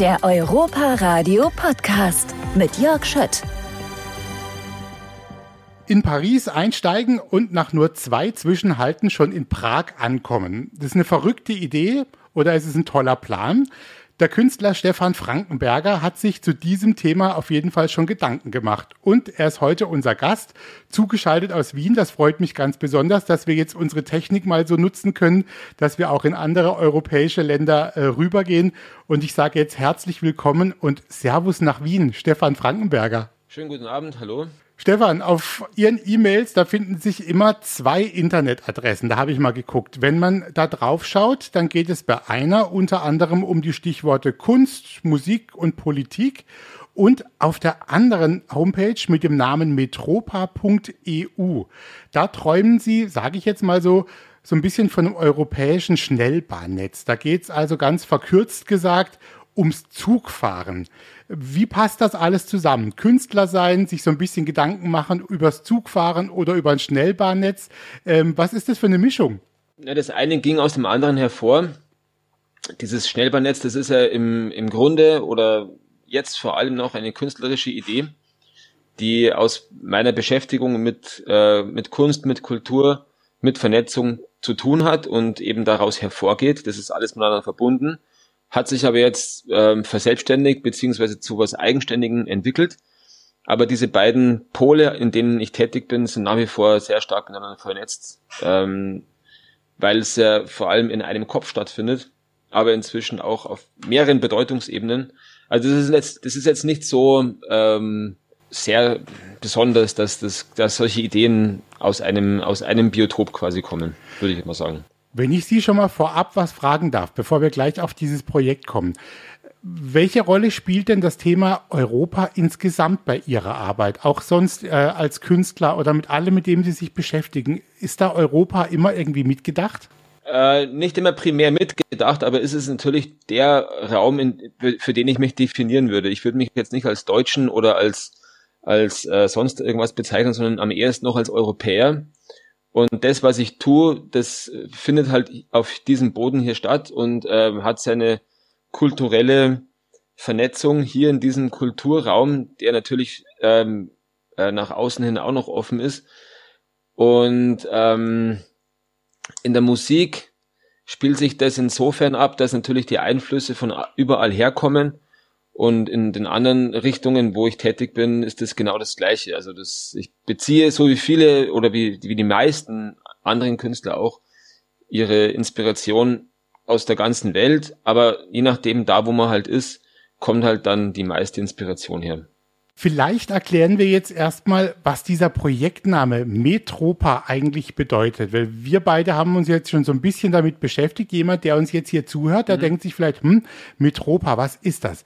Der Europa Radio Podcast mit Jörg Schött. In Paris einsteigen und nach nur zwei Zwischenhalten schon in Prag ankommen. Das ist eine verrückte Idee oder ist es ein toller Plan? Der Künstler Stefan Frankenberger hat sich zu diesem Thema auf jeden Fall schon Gedanken gemacht. Und er ist heute unser Gast, zugeschaltet aus Wien. Das freut mich ganz besonders, dass wir jetzt unsere Technik mal so nutzen können, dass wir auch in andere europäische Länder äh, rübergehen. Und ich sage jetzt herzlich willkommen und Servus nach Wien, Stefan Frankenberger. Schönen guten Abend, hallo. Stefan, auf Ihren E-Mails, da finden sich immer zwei Internetadressen. Da habe ich mal geguckt. Wenn man da drauf schaut, dann geht es bei einer unter anderem um die Stichworte Kunst, Musik und Politik. Und auf der anderen Homepage mit dem Namen metropa.eu, da träumen Sie, sage ich jetzt mal so, so ein bisschen von einem europäischen Schnellbahnnetz. Da geht es also ganz verkürzt gesagt ums Zugfahren. Wie passt das alles zusammen? Künstler sein, sich so ein bisschen Gedanken machen übers Zugfahren oder über ein Schnellbahnnetz. Ähm, was ist das für eine Mischung? Ja, das eine ging aus dem anderen hervor. Dieses Schnellbahnnetz, das ist ja im, im Grunde oder jetzt vor allem noch eine künstlerische Idee, die aus meiner Beschäftigung mit, äh, mit Kunst, mit Kultur, mit Vernetzung zu tun hat und eben daraus hervorgeht. Das ist alles miteinander verbunden hat sich aber jetzt ähm, verselbstständigt beziehungsweise zu was Eigenständigen entwickelt. Aber diese beiden Pole, in denen ich tätig bin, sind nach wie vor sehr stark miteinander vernetzt, ähm, weil es ja vor allem in einem Kopf stattfindet, aber inzwischen auch auf mehreren Bedeutungsebenen. Also das ist jetzt, das ist jetzt nicht so ähm, sehr besonders, dass, das, dass solche Ideen aus einem, aus einem Biotop quasi kommen, würde ich mal sagen. Wenn ich Sie schon mal vorab was fragen darf, bevor wir gleich auf dieses Projekt kommen. Welche Rolle spielt denn das Thema Europa insgesamt bei Ihrer Arbeit? Auch sonst äh, als Künstler oder mit allem, mit dem Sie sich beschäftigen. Ist da Europa immer irgendwie mitgedacht? Äh, nicht immer primär mitgedacht, aber ist es natürlich der Raum, in, für den ich mich definieren würde. Ich würde mich jetzt nicht als Deutschen oder als, als äh, sonst irgendwas bezeichnen, sondern am ehesten noch als Europäer. Und das, was ich tue, das findet halt auf diesem Boden hier statt und äh, hat seine kulturelle Vernetzung hier in diesem Kulturraum, der natürlich ähm, äh, nach außen hin auch noch offen ist. Und ähm, in der Musik spielt sich das insofern ab, dass natürlich die Einflüsse von überall herkommen und in den anderen Richtungen, wo ich tätig bin, ist das genau das Gleiche. Also das, ich beziehe so wie viele oder wie, wie die meisten anderen Künstler auch ihre Inspiration aus der ganzen Welt. Aber je nachdem, da wo man halt ist, kommt halt dann die meiste Inspiration her. Vielleicht erklären wir jetzt erstmal, was dieser Projektname Metropa eigentlich bedeutet, weil wir beide haben uns jetzt schon so ein bisschen damit beschäftigt. Jemand, der uns jetzt hier zuhört, der mhm. denkt sich vielleicht, hm, Metropa, was ist das?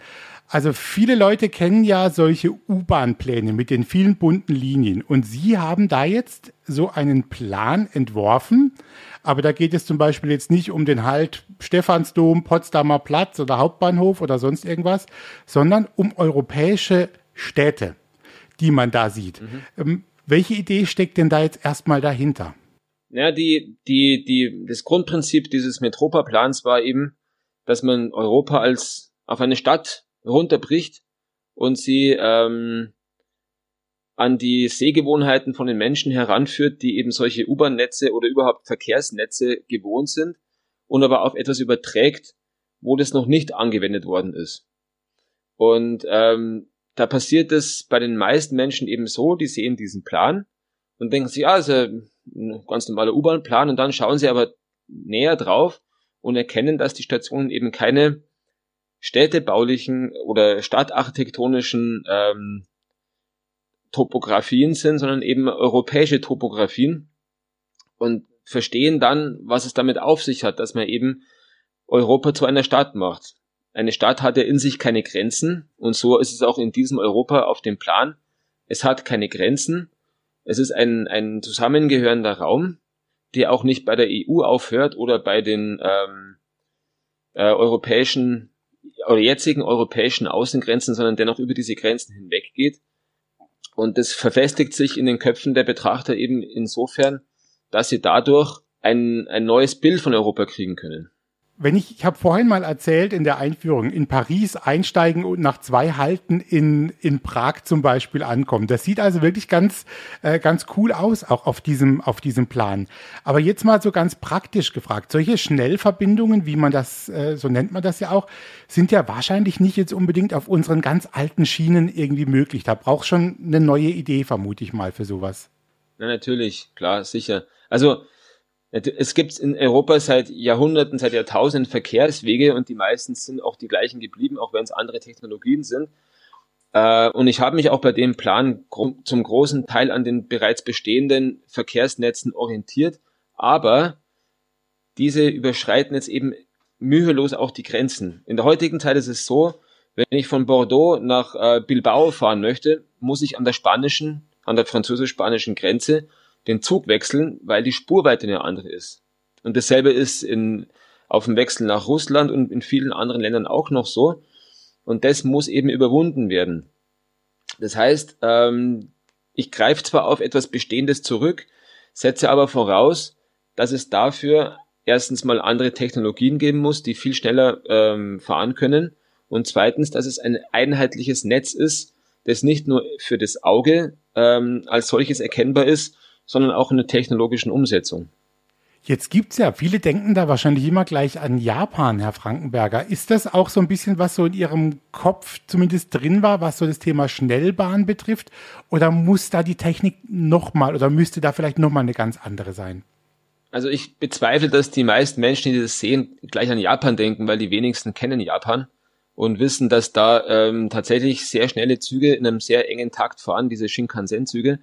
Also viele Leute kennen ja solche U-Bahn-Pläne mit den vielen bunten Linien und Sie haben da jetzt so einen Plan entworfen, aber da geht es zum Beispiel jetzt nicht um den Halt Stephansdom, Potsdamer Platz oder Hauptbahnhof oder sonst irgendwas, sondern um europäische Städte, die man da sieht. Mhm. Ähm, welche Idee steckt denn da jetzt erstmal dahinter? Ja, die, die, die, das Grundprinzip dieses Metropa-Plans war eben, dass man Europa als auf eine Stadt runterbricht und sie ähm, an die Sehgewohnheiten von den Menschen heranführt, die eben solche U-Bahn-Netze oder überhaupt Verkehrsnetze gewohnt sind und aber auf etwas überträgt, wo das noch nicht angewendet worden ist. Und ähm, da passiert es bei den meisten Menschen eben so, die sehen diesen Plan und denken sich, ja, ist ein ganz normaler U-Bahn-Plan und dann schauen sie aber näher drauf und erkennen, dass die Stationen eben keine städtebaulichen oder stadtarchitektonischen ähm, Topografien sind, sondern eben europäische Topografien und verstehen dann, was es damit auf sich hat, dass man eben Europa zu einer Stadt macht. Eine Stadt hat ja in sich keine Grenzen und so ist es auch in diesem Europa auf dem Plan. Es hat keine Grenzen. Es ist ein, ein zusammengehörender Raum, der auch nicht bei der EU aufhört oder bei den ähm, äh, europäischen oder jetzigen europäischen Außengrenzen, sondern dennoch über diese Grenzen hinweggeht. Und das verfestigt sich in den Köpfen der Betrachter eben insofern, dass sie dadurch ein, ein neues Bild von Europa kriegen können. Wenn ich, ich habe vorhin mal erzählt in der Einführung, in Paris einsteigen und nach zwei Halten in, in Prag zum Beispiel ankommen. Das sieht also wirklich ganz, äh, ganz cool aus, auch auf diesem, auf diesem Plan. Aber jetzt mal so ganz praktisch gefragt. Solche Schnellverbindungen, wie man das, äh, so nennt man das ja auch, sind ja wahrscheinlich nicht jetzt unbedingt auf unseren ganz alten Schienen irgendwie möglich. Da braucht schon eine neue Idee, vermute ich mal, für sowas. Na, natürlich, klar, sicher. Also, es gibt in Europa seit Jahrhunderten, seit Jahrtausenden Verkehrswege und die meisten sind auch die gleichen geblieben, auch wenn es andere Technologien sind. Äh, und ich habe mich auch bei dem Plan zum großen Teil an den bereits bestehenden Verkehrsnetzen orientiert. Aber diese überschreiten jetzt eben mühelos auch die Grenzen. In der heutigen Zeit ist es so, wenn ich von Bordeaux nach äh, Bilbao fahren möchte, muss ich an der spanischen, an der französisch-spanischen Grenze den Zug wechseln, weil die Spurweite eine andere ist. Und dasselbe ist in, auf dem Wechsel nach Russland und in vielen anderen Ländern auch noch so. Und das muss eben überwunden werden. Das heißt, ähm, ich greife zwar auf etwas Bestehendes zurück, setze aber voraus, dass es dafür erstens mal andere Technologien geben muss, die viel schneller ähm, fahren können. Und zweitens, dass es ein einheitliches Netz ist, das nicht nur für das Auge ähm, als solches erkennbar ist, sondern auch in der technologischen Umsetzung. Jetzt gibt's ja, viele denken da wahrscheinlich immer gleich an Japan, Herr Frankenberger. Ist das auch so ein bisschen, was so in Ihrem Kopf zumindest drin war, was so das Thema Schnellbahn betrifft? Oder muss da die Technik nochmal oder müsste da vielleicht nochmal eine ganz andere sein? Also ich bezweifle, dass die meisten Menschen, die das sehen, gleich an Japan denken, weil die wenigsten kennen Japan und wissen, dass da ähm, tatsächlich sehr schnelle Züge in einem sehr engen Takt fahren, diese Shinkansen-Züge.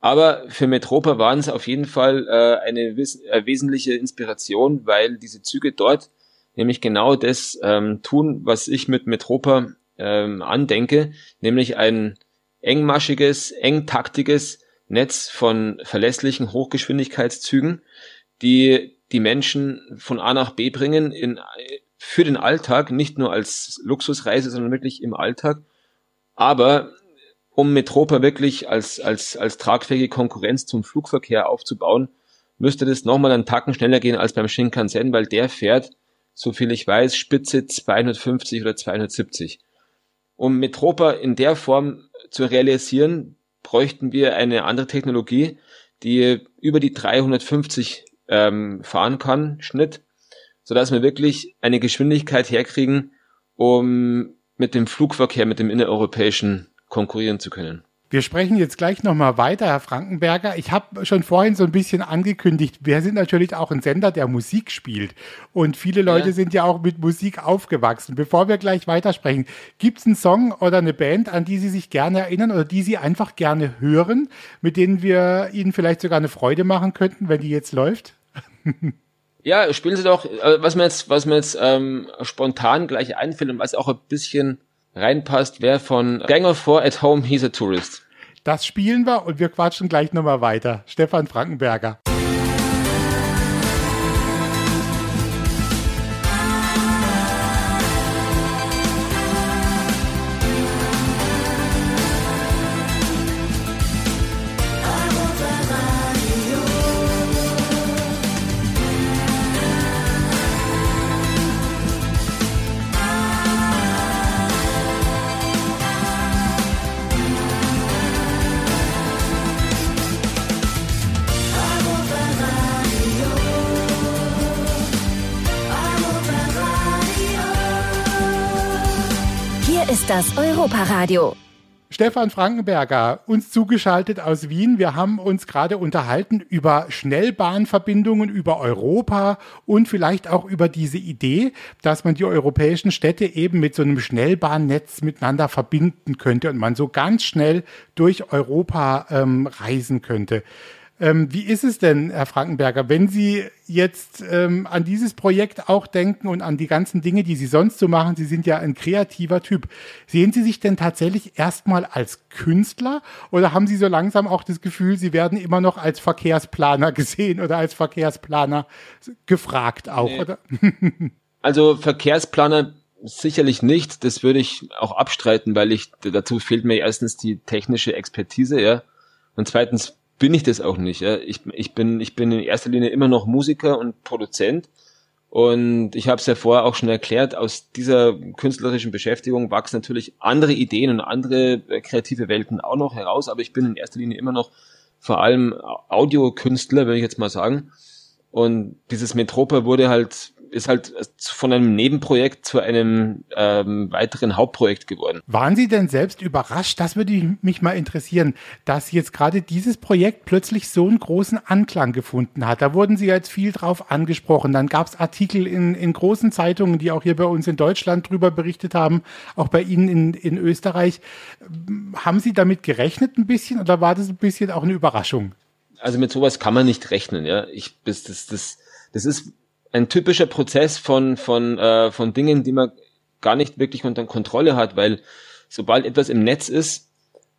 Aber für Metropa waren es auf jeden Fall äh, eine wes äh, wesentliche Inspiration, weil diese Züge dort nämlich genau das ähm, tun, was ich mit Metropa ähm, andenke, nämlich ein engmaschiges, engtaktiges Netz von verlässlichen Hochgeschwindigkeitszügen, die die Menschen von A nach B bringen in, für den Alltag, nicht nur als Luxusreise, sondern wirklich im Alltag, aber um Metropa wirklich als, als, als tragfähige Konkurrenz zum Flugverkehr aufzubauen, müsste das nochmal einen Tacken schneller gehen als beim Shinkansen, weil der fährt, so viel ich weiß, Spitze 250 oder 270. Um Metropa in der Form zu realisieren, bräuchten wir eine andere Technologie, die über die 350 ähm, fahren kann, Schnitt, sodass wir wirklich eine Geschwindigkeit herkriegen, um mit dem Flugverkehr, mit dem innereuropäischen konkurrieren zu können. Wir sprechen jetzt gleich nochmal weiter, Herr Frankenberger. Ich habe schon vorhin so ein bisschen angekündigt, wir sind natürlich auch ein Sender, der Musik spielt. Und viele Leute ja. sind ja auch mit Musik aufgewachsen. Bevor wir gleich weitersprechen, gibt es einen Song oder eine Band, an die Sie sich gerne erinnern oder die Sie einfach gerne hören, mit denen wir Ihnen vielleicht sogar eine Freude machen könnten, wenn die jetzt läuft? ja, spielen Sie doch, äh, was mir jetzt, was mir jetzt ähm, spontan gleich einfällt und was auch ein bisschen reinpasst, wäre von Gang of Four at Home, He's a Tourist. Das spielen wir und wir quatschen gleich nochmal weiter. Stefan Frankenberger. Das Europaradio. Stefan Frankenberger, uns zugeschaltet aus Wien. Wir haben uns gerade unterhalten über Schnellbahnverbindungen, über Europa und vielleicht auch über diese Idee, dass man die europäischen Städte eben mit so einem Schnellbahnnetz miteinander verbinden könnte und man so ganz schnell durch Europa ähm, reisen könnte. Ähm, wie ist es denn, Herr Frankenberger, wenn Sie jetzt ähm, an dieses Projekt auch denken und an die ganzen Dinge, die Sie sonst so machen? Sie sind ja ein kreativer Typ. Sehen Sie sich denn tatsächlich erstmal als Künstler oder haben Sie so langsam auch das Gefühl, Sie werden immer noch als Verkehrsplaner gesehen oder als Verkehrsplaner gefragt auch? Nee. Oder? also Verkehrsplaner sicherlich nicht. Das würde ich auch abstreiten, weil ich dazu fehlt mir erstens die technische Expertise, ja. Und zweitens bin ich das auch nicht. Ja. Ich, ich, bin, ich bin in erster Linie immer noch Musiker und Produzent Und ich habe es ja vorher auch schon erklärt, aus dieser künstlerischen Beschäftigung wachsen natürlich andere Ideen und andere äh, kreative Welten auch noch heraus, aber ich bin in erster Linie immer noch vor allem Audiokünstler, würde ich jetzt mal sagen. Und dieses Metropa wurde halt ist halt von einem Nebenprojekt zu einem ähm, weiteren Hauptprojekt geworden. Waren Sie denn selbst überrascht? Das würde mich mal interessieren, dass jetzt gerade dieses Projekt plötzlich so einen großen Anklang gefunden hat. Da wurden Sie jetzt viel drauf angesprochen. Dann gab es Artikel in, in großen Zeitungen, die auch hier bei uns in Deutschland drüber berichtet haben, auch bei Ihnen in, in Österreich. Haben Sie damit gerechnet ein bisschen oder war das ein bisschen auch eine Überraschung? Also mit sowas kann man nicht rechnen, ja. Ich, das, das, das, das ist ein typischer Prozess von, von, äh, von Dingen, die man gar nicht wirklich unter Kontrolle hat, weil sobald etwas im Netz ist,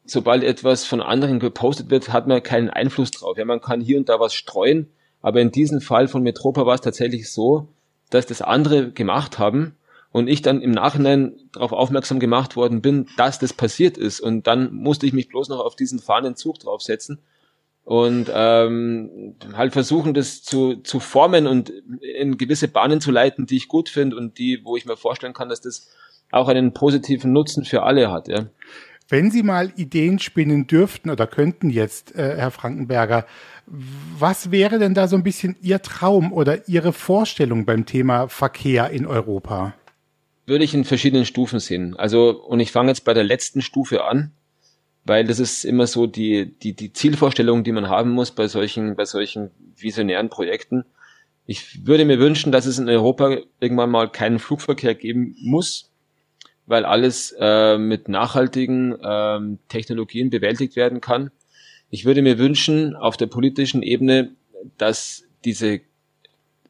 sobald etwas von anderen gepostet wird, hat man keinen Einfluss drauf. Ja, man kann hier und da was streuen, aber in diesem Fall von Metropa war es tatsächlich so, dass das andere gemacht haben und ich dann im Nachhinein darauf aufmerksam gemacht worden bin, dass das passiert ist und dann musste ich mich bloß noch auf diesen fahrenden Zug draufsetzen und ähm, halt versuchen, das zu, zu formen und in gewisse Bahnen zu leiten, die ich gut finde und die, wo ich mir vorstellen kann, dass das auch einen positiven Nutzen für alle hat. Ja. Wenn Sie mal Ideen spinnen dürften oder könnten jetzt, äh, Herr Frankenberger, was wäre denn da so ein bisschen Ihr Traum oder Ihre Vorstellung beim Thema Verkehr in Europa? Würde ich in verschiedenen Stufen sehen. Also, und ich fange jetzt bei der letzten Stufe an weil das ist immer so die, die, die Zielvorstellung, die man haben muss bei solchen, bei solchen visionären Projekten. Ich würde mir wünschen, dass es in Europa irgendwann mal keinen Flugverkehr geben muss, weil alles äh, mit nachhaltigen ähm, Technologien bewältigt werden kann. Ich würde mir wünschen, auf der politischen Ebene, dass diese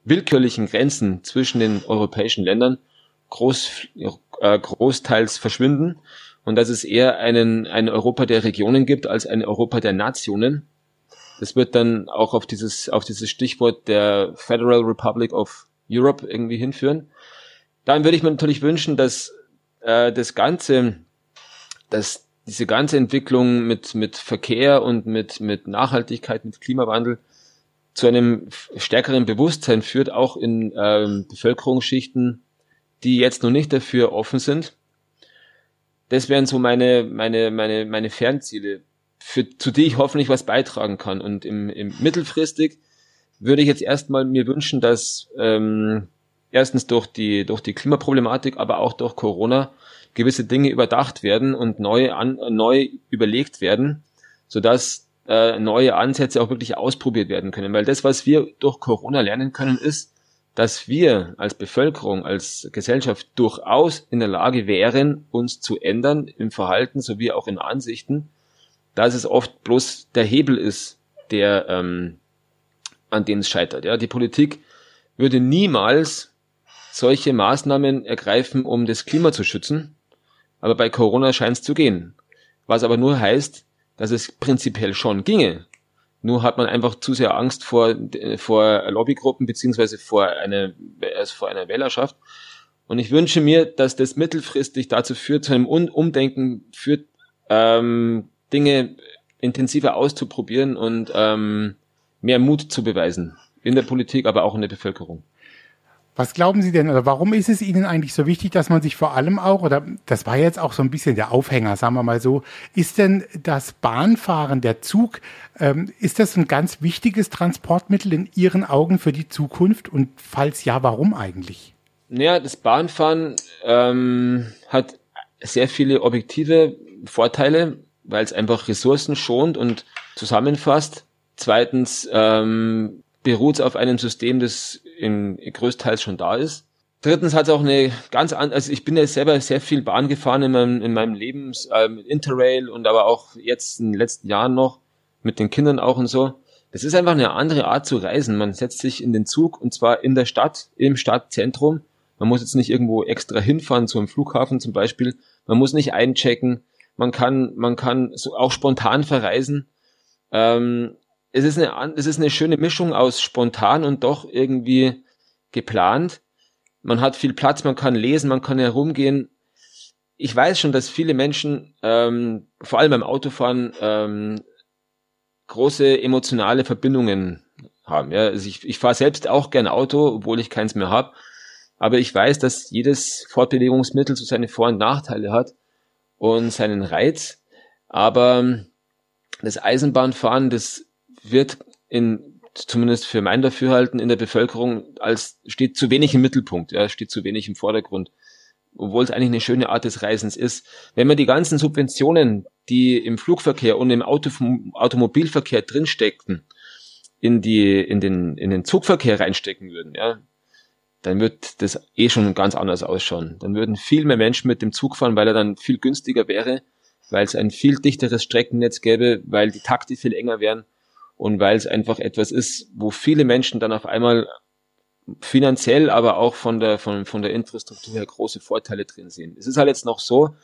willkürlichen Grenzen zwischen den europäischen Ländern groß, äh, großteils verschwinden und dass es eher einen, ein Europa der Regionen gibt als ein Europa der Nationen. Das wird dann auch auf dieses, auf dieses Stichwort der Federal Republic of Europe irgendwie hinführen. Dann würde ich mir natürlich wünschen, dass äh, das Ganze, dass diese ganze Entwicklung mit, mit Verkehr und mit, mit Nachhaltigkeit, mit Klimawandel zu einem stärkeren Bewusstsein führt, auch in ähm, Bevölkerungsschichten, die jetzt noch nicht dafür offen sind das wären so meine, meine, meine, meine Fernziele, für, zu die ich hoffentlich was beitragen kann. Und im, im mittelfristig würde ich jetzt erstmal mir wünschen, dass ähm, erstens durch die, durch die Klimaproblematik, aber auch durch Corona gewisse Dinge überdacht werden und neu, an, neu überlegt werden, sodass äh, neue Ansätze auch wirklich ausprobiert werden können. Weil das, was wir durch Corona lernen können, ist, dass wir als Bevölkerung, als Gesellschaft durchaus in der Lage wären, uns zu ändern im Verhalten sowie auch in Ansichten, dass es oft bloß der Hebel ist, der ähm, an dem es scheitert. Ja, die Politik würde niemals solche Maßnahmen ergreifen, um das Klima zu schützen, aber bei Corona scheint es zu gehen. Was aber nur heißt, dass es prinzipiell schon ginge, nur hat man einfach zu sehr Angst vor, vor Lobbygruppen beziehungsweise vor einer, also vor einer Wählerschaft. Und ich wünsche mir, dass das mittelfristig dazu führt, zu einem Umdenken führt, ähm, Dinge intensiver auszuprobieren und ähm, mehr Mut zu beweisen. In der Politik, aber auch in der Bevölkerung. Was glauben Sie denn, oder warum ist es Ihnen eigentlich so wichtig, dass man sich vor allem auch, oder das war jetzt auch so ein bisschen der Aufhänger, sagen wir mal so, ist denn das Bahnfahren, der Zug, ähm, ist das ein ganz wichtiges Transportmittel in Ihren Augen für die Zukunft? Und falls ja, warum eigentlich? Naja, das Bahnfahren ähm, hat sehr viele objektive Vorteile, weil es einfach Ressourcen schont und zusammenfasst. Zweitens ähm, beruht auf einem System, das in, größtenteils schon da ist. Drittens hat es auch eine ganz andere, also ich bin ja selber sehr viel Bahn gefahren in meinem, in meinem Leben, äh, mit Interrail und aber auch jetzt in den letzten Jahren noch, mit den Kindern auch und so. Das ist einfach eine andere Art zu reisen. Man setzt sich in den Zug und zwar in der Stadt, im Stadtzentrum. Man muss jetzt nicht irgendwo extra hinfahren, zu einem Flughafen zum Beispiel. Man muss nicht einchecken. Man kann, man kann so auch spontan verreisen. Ähm, es ist eine, es ist eine schöne Mischung aus spontan und doch irgendwie geplant. Man hat viel Platz, man kann lesen, man kann herumgehen. Ich weiß schon, dass viele Menschen, ähm, vor allem beim Autofahren, ähm, große emotionale Verbindungen haben. Ja, also ich, ich fahre selbst auch gern Auto, obwohl ich keins mehr habe. Aber ich weiß, dass jedes Fortbewegungsmittel so seine Vor- und Nachteile hat und seinen Reiz. Aber das Eisenbahnfahren, das wird in, zumindest für mein Dafürhalten in der Bevölkerung als, steht zu wenig im Mittelpunkt, ja, steht zu wenig im Vordergrund. Obwohl es eigentlich eine schöne Art des Reisens ist. Wenn man die ganzen Subventionen, die im Flugverkehr und im Auto, Automobilverkehr drinsteckten, in die, in den, in den Zugverkehr reinstecken würden, ja, dann wird das eh schon ganz anders ausschauen. Dann würden viel mehr Menschen mit dem Zug fahren, weil er dann viel günstiger wäre, weil es ein viel dichteres Streckennetz gäbe, weil die Takte viel enger wären und weil es einfach etwas ist, wo viele Menschen dann auf einmal finanziell, aber auch von der, von, von der Infrastruktur her große Vorteile drin sehen. Es ist halt jetzt noch so,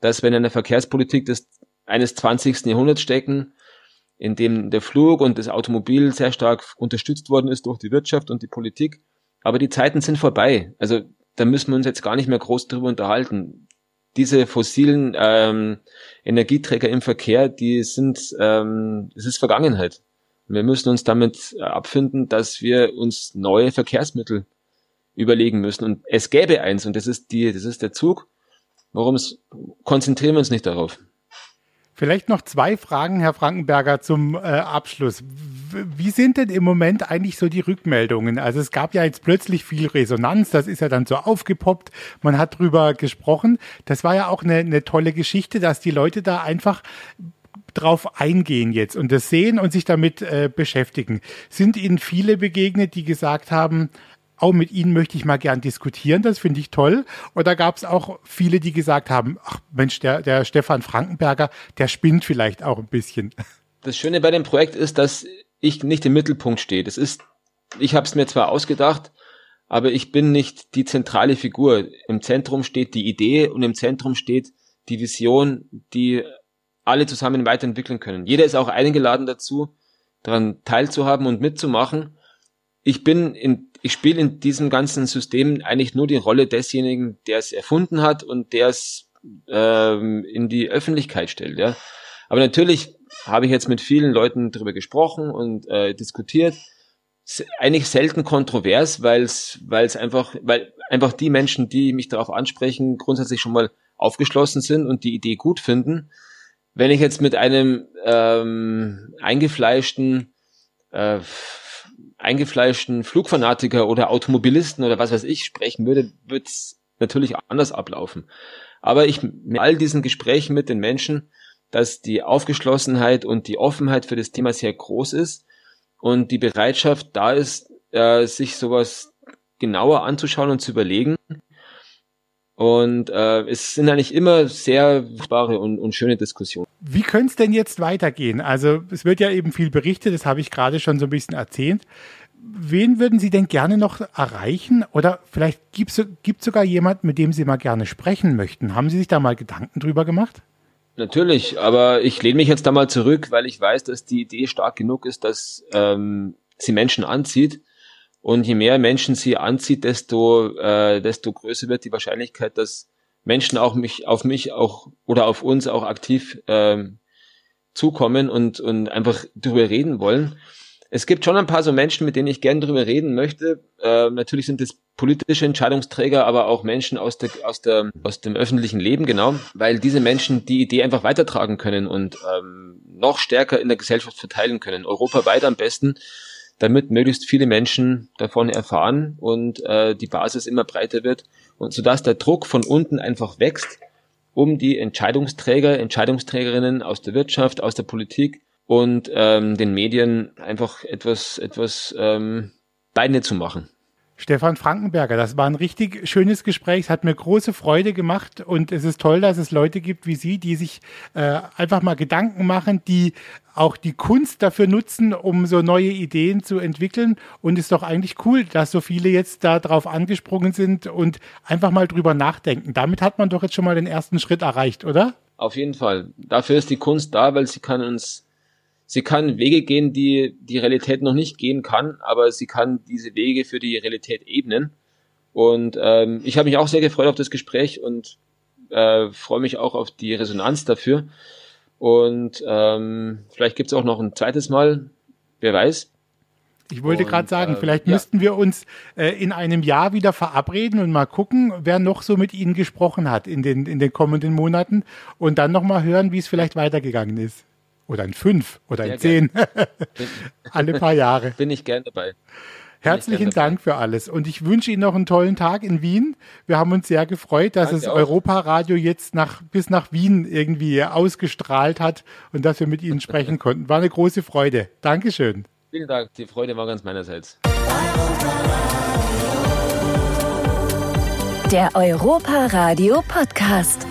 dass wenn in der Verkehrspolitik des, eines 20. Jahrhunderts stecken, in dem der Flug und das Automobil sehr stark unterstützt worden ist durch die Wirtschaft und die Politik, aber die Zeiten sind vorbei. Also da müssen wir uns jetzt gar nicht mehr groß drüber unterhalten. Diese fossilen ähm, Energieträger im Verkehr, die sind, ähm, es ist Vergangenheit. Wir müssen uns damit abfinden, dass wir uns neue Verkehrsmittel überlegen müssen. Und es gäbe eins, und das ist die, das ist der Zug. Warum konzentrieren wir uns nicht darauf? Vielleicht noch zwei Fragen, Herr Frankenberger, zum äh, Abschluss. Wie sind denn im Moment eigentlich so die Rückmeldungen? Also es gab ja jetzt plötzlich viel Resonanz, das ist ja dann so aufgepoppt, man hat drüber gesprochen. Das war ja auch eine, eine tolle Geschichte, dass die Leute da einfach drauf eingehen jetzt und das sehen und sich damit äh, beschäftigen. Sind Ihnen viele begegnet, die gesagt haben, auch mit Ihnen möchte ich mal gern diskutieren, das finde ich toll. Oder gab es auch viele, die gesagt haben, ach Mensch, der, der Stefan Frankenberger, der spinnt vielleicht auch ein bisschen. Das Schöne bei dem Projekt ist, dass ich nicht im Mittelpunkt stehe. Das ist, ich habe es mir zwar ausgedacht, aber ich bin nicht die zentrale Figur. Im Zentrum steht die Idee und im Zentrum steht die Vision, die alle zusammen weiterentwickeln können. Jeder ist auch eingeladen dazu, daran teilzuhaben und mitzumachen. Ich bin in ich spiele in diesem ganzen System eigentlich nur die Rolle desjenigen, der es erfunden hat und der es ähm, in die Öffentlichkeit stellt. Ja. Aber natürlich habe ich jetzt mit vielen Leuten darüber gesprochen und äh, diskutiert. Eigentlich selten kontrovers, weil es weil es einfach weil einfach die Menschen, die mich darauf ansprechen, grundsätzlich schon mal aufgeschlossen sind und die Idee gut finden. Wenn ich jetzt mit einem ähm, eingefleischten äh, eingefleischten Flugfanatiker oder Automobilisten oder was weiß ich sprechen würde, wird es natürlich anders ablaufen. Aber ich mit all diesen Gesprächen mit den Menschen, dass die Aufgeschlossenheit und die Offenheit für das Thema sehr groß ist und die Bereitschaft da ist, äh, sich sowas genauer anzuschauen und zu überlegen. Und äh, es sind eigentlich immer sehr wahre und, und schöne Diskussionen. Wie könnte es denn jetzt weitergehen? Also es wird ja eben viel berichtet, das habe ich gerade schon so ein bisschen erzählt. Wen würden Sie denn gerne noch erreichen? Oder vielleicht gibt es sogar jemanden, mit dem Sie mal gerne sprechen möchten. Haben Sie sich da mal Gedanken drüber gemacht? Natürlich, aber ich lehne mich jetzt da mal zurück, weil ich weiß, dass die Idee stark genug ist, dass ähm, sie Menschen anzieht. Und je mehr Menschen sie anzieht, desto, äh, desto größer wird die Wahrscheinlichkeit, dass Menschen auch mich, auf mich auch oder auf uns auch aktiv ähm, zukommen und, und einfach darüber reden wollen. Es gibt schon ein paar so Menschen, mit denen ich gerne darüber reden möchte. Äh, natürlich sind es politische Entscheidungsträger, aber auch Menschen aus, der, aus, der, aus dem öffentlichen Leben, genau, weil diese Menschen die Idee einfach weitertragen können und ähm, noch stärker in der Gesellschaft verteilen können, europaweit am besten damit möglichst viele Menschen davon erfahren und äh, die Basis immer breiter wird und sodass der Druck von unten einfach wächst, um die Entscheidungsträger, Entscheidungsträgerinnen aus der Wirtschaft, aus der Politik und ähm, den Medien einfach etwas etwas ähm, Beine zu machen. Stefan Frankenberger, das war ein richtig schönes Gespräch. Es hat mir große Freude gemacht und es ist toll, dass es Leute gibt wie Sie, die sich äh, einfach mal Gedanken machen, die auch die Kunst dafür nutzen, um so neue Ideen zu entwickeln. Und es ist doch eigentlich cool, dass so viele jetzt da drauf angesprungen sind und einfach mal drüber nachdenken. Damit hat man doch jetzt schon mal den ersten Schritt erreicht, oder? Auf jeden Fall. Dafür ist die Kunst da, weil sie kann uns sie kann Wege gehen, die die Realität noch nicht gehen kann, aber sie kann diese Wege für die Realität ebnen. Und ähm, ich habe mich auch sehr gefreut auf das Gespräch und äh, freue mich auch auf die Resonanz dafür. Und ähm, vielleicht gibt es auch noch ein zweites Mal, wer weiß. Ich wollte gerade sagen, äh, vielleicht ja. müssten wir uns äh, in einem Jahr wieder verabreden und mal gucken, wer noch so mit Ihnen gesprochen hat in den, in den kommenden Monaten und dann nochmal hören, wie es vielleicht weitergegangen ist. Oder in fünf oder Sehr in zehn. Alle paar Jahre. Bin ich gern dabei. Herzlichen Dank für alles. Und ich wünsche Ihnen noch einen tollen Tag in Wien. Wir haben uns sehr gefreut, dass Danke es Europaradio jetzt nach, bis nach Wien irgendwie ausgestrahlt hat und dass wir mit Ihnen sprechen konnten. War eine große Freude. Dankeschön. Vielen Dank. Die Freude war ganz meinerseits. Der Europaradio Podcast.